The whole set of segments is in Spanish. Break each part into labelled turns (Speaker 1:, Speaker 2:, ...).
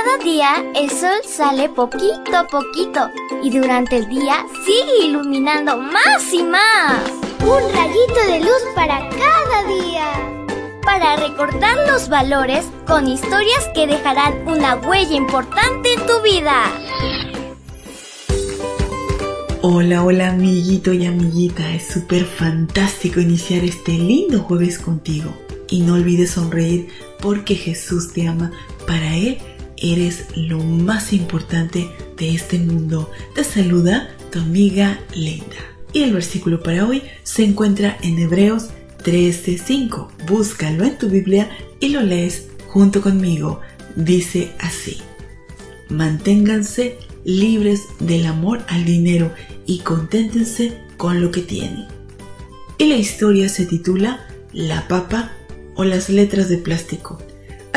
Speaker 1: Cada día el sol sale poquito a poquito y durante el día sigue iluminando más y más.
Speaker 2: Un rayito de luz para cada día.
Speaker 1: Para recordar los valores con historias que dejarán una huella importante en tu vida.
Speaker 3: Hola, hola amiguito y amiguita, es súper fantástico iniciar este lindo jueves contigo. Y no olvides sonreír porque Jesús te ama. Para Él eres lo más importante de este mundo. Te saluda tu amiga Linda. Y el versículo para hoy se encuentra en Hebreos 13:5. Búscalo en tu Biblia y lo lees junto conmigo. Dice así: Manténganse libres del amor al dinero y conténtense con lo que tienen. Y la historia se titula La papa o las letras de plástico.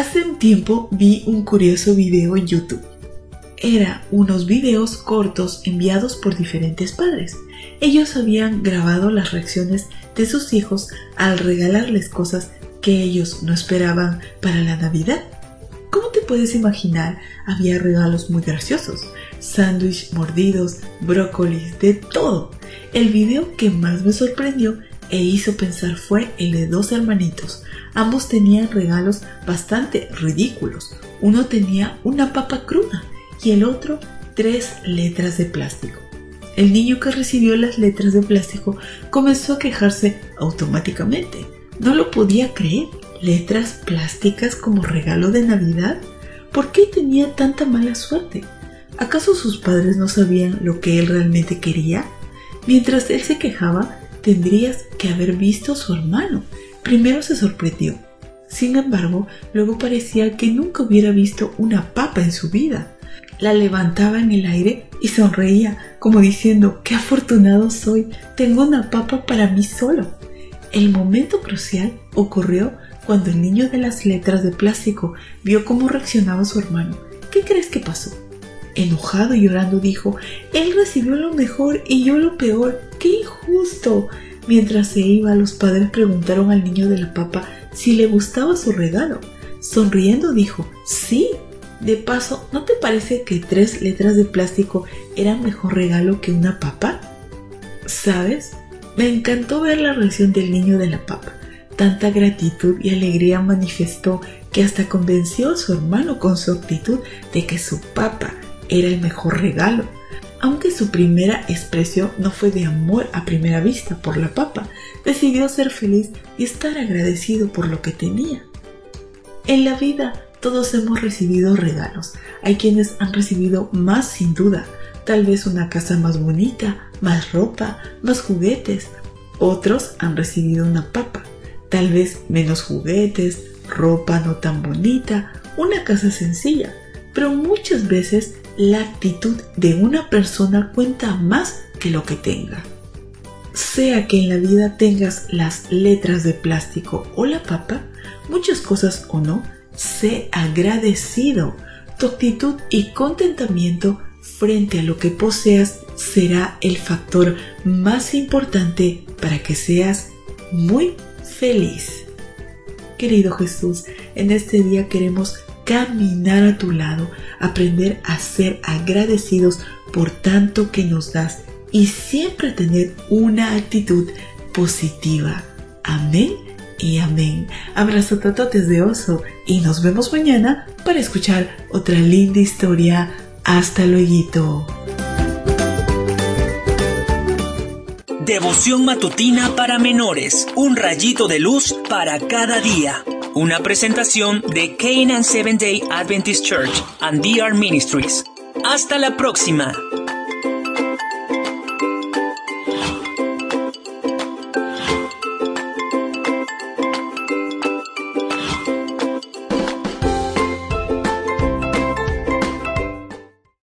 Speaker 3: Hace un tiempo vi un curioso video en YouTube. Era unos videos cortos enviados por diferentes padres. Ellos habían grabado las reacciones de sus hijos al regalarles cosas que ellos no esperaban para la Navidad. ¿Cómo te puedes imaginar? Había regalos muy graciosos, sándwich mordidos, brócolis, de todo. El video que más me sorprendió e hizo pensar fue el de dos hermanitos, Ambos tenían regalos bastante ridículos. Uno tenía una papa cruda y el otro tres letras de plástico. El niño que recibió las letras de plástico comenzó a quejarse automáticamente. No lo podía creer. ¿Letras plásticas como regalo de Navidad? ¿Por qué tenía tanta mala suerte? ¿Acaso sus padres no sabían lo que él realmente quería? Mientras él se quejaba, tendrías que haber visto a su hermano, Primero se sorprendió. Sin embargo, luego parecía que nunca hubiera visto una papa en su vida. La levantaba en el aire y sonreía, como diciendo, qué afortunado soy, tengo una papa para mí solo. El momento crucial ocurrió cuando el niño de las letras de plástico vio cómo reaccionaba su hermano. ¿Qué crees que pasó? Enojado y llorando dijo, él recibió lo mejor y yo lo peor. ¡Qué injusto! Mientras se iba, los padres preguntaron al niño de la papa si le gustaba su regalo. Sonriendo dijo, sí. De paso, ¿no te parece que tres letras de plástico eran mejor regalo que una papa? ¿Sabes? Me encantó ver la reacción del niño de la papa. Tanta gratitud y alegría manifestó que hasta convenció a su hermano con su actitud de que su papa era el mejor regalo aunque su primera expresión no fue de amor a primera vista por la papa, decidió ser feliz y estar agradecido por lo que tenía. En la vida todos hemos recibido regalos. Hay quienes han recibido más sin duda, tal vez una casa más bonita, más ropa, más juguetes. Otros han recibido una papa, tal vez menos juguetes, ropa no tan bonita, una casa sencilla, pero muchas veces la actitud de una persona cuenta más que lo que tenga. Sea que en la vida tengas las letras de plástico o la papa, muchas cosas o no, sé agradecido. Tu actitud y contentamiento frente a lo que poseas será el factor más importante para que seas muy feliz. Querido Jesús, en este día queremos caminar a tu lado, aprender a ser agradecidos por tanto que nos das y siempre tener una actitud positiva. Amén y amén. Abrazo tototes de oso y nos vemos mañana para escuchar otra linda historia. Hasta luego.
Speaker 4: Devoción matutina para menores. Un rayito de luz para cada día. Una presentación de Canaan Seven Day Adventist Church and DR Ministries. Hasta la próxima.